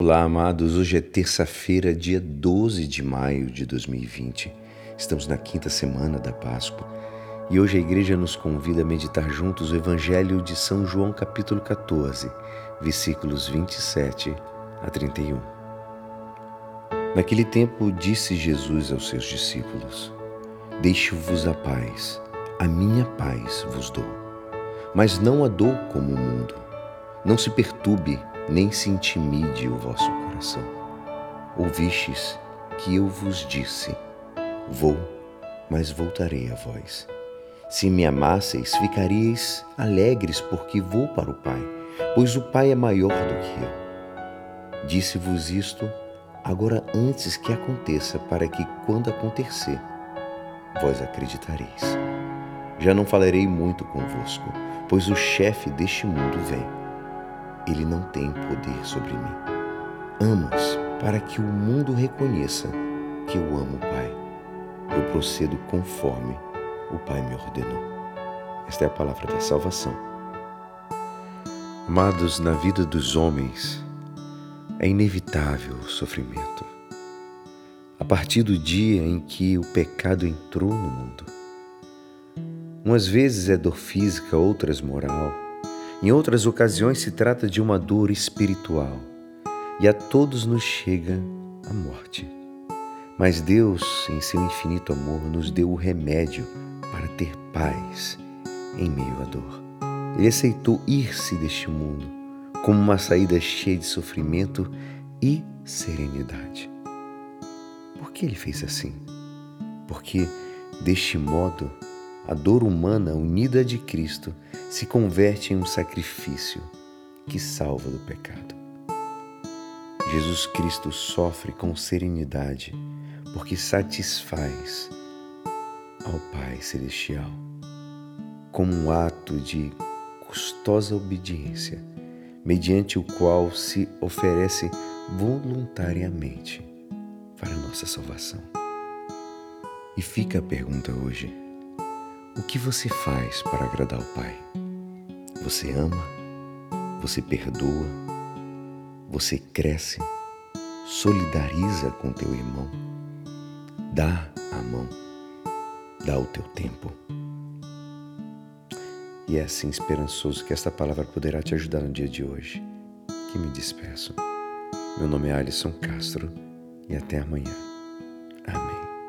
Olá, amados. Hoje é terça-feira, dia 12 de maio de 2020. Estamos na quinta semana da Páscoa e hoje a igreja nos convida a meditar juntos o Evangelho de São João, capítulo 14, versículos 27 a 31. Naquele tempo disse Jesus aos seus discípulos: Deixo-vos a paz, a minha paz vos dou. Mas não a dou como o mundo. Não se perturbe nem se intimide o vosso coração. Ouvistes que eu vos disse: Vou, mas voltarei a vós. Se me amasseis, ficaríeis alegres, porque vou para o Pai, pois o Pai é maior do que eu. Disse-vos isto agora antes que aconteça, para que, quando acontecer, vós acreditareis. Já não falarei muito convosco, pois o chefe deste mundo vem ele não tem poder sobre mim. Amo-os para que o mundo reconheça que eu amo o Pai. Eu procedo conforme o Pai me ordenou. Esta é a palavra da salvação. Amados, na vida dos homens é inevitável o sofrimento. A partir do dia em que o pecado entrou no mundo. Umas vezes é dor física, outras moral em outras ocasiões se trata de uma dor espiritual e a todos nos chega a morte. Mas Deus, em seu infinito amor, nos deu o remédio para ter paz em meio à dor. Ele aceitou ir-se deste mundo como uma saída cheia de sofrimento e serenidade. Por que ele fez assim? Porque, deste modo, a dor humana unida de Cristo se converte em um sacrifício que salva do pecado. Jesus Cristo sofre com serenidade porque satisfaz ao Pai Celestial como um ato de custosa obediência, mediante o qual se oferece voluntariamente para a nossa salvação. E fica a pergunta hoje o que você faz para agradar o Pai? Você ama? Você perdoa? Você cresce? Solidariza com teu irmão? Dá a mão? Dá o teu tempo? E é assim esperançoso que esta palavra poderá te ajudar no dia de hoje. Que me despeço. Meu nome é Alisson Castro e até amanhã.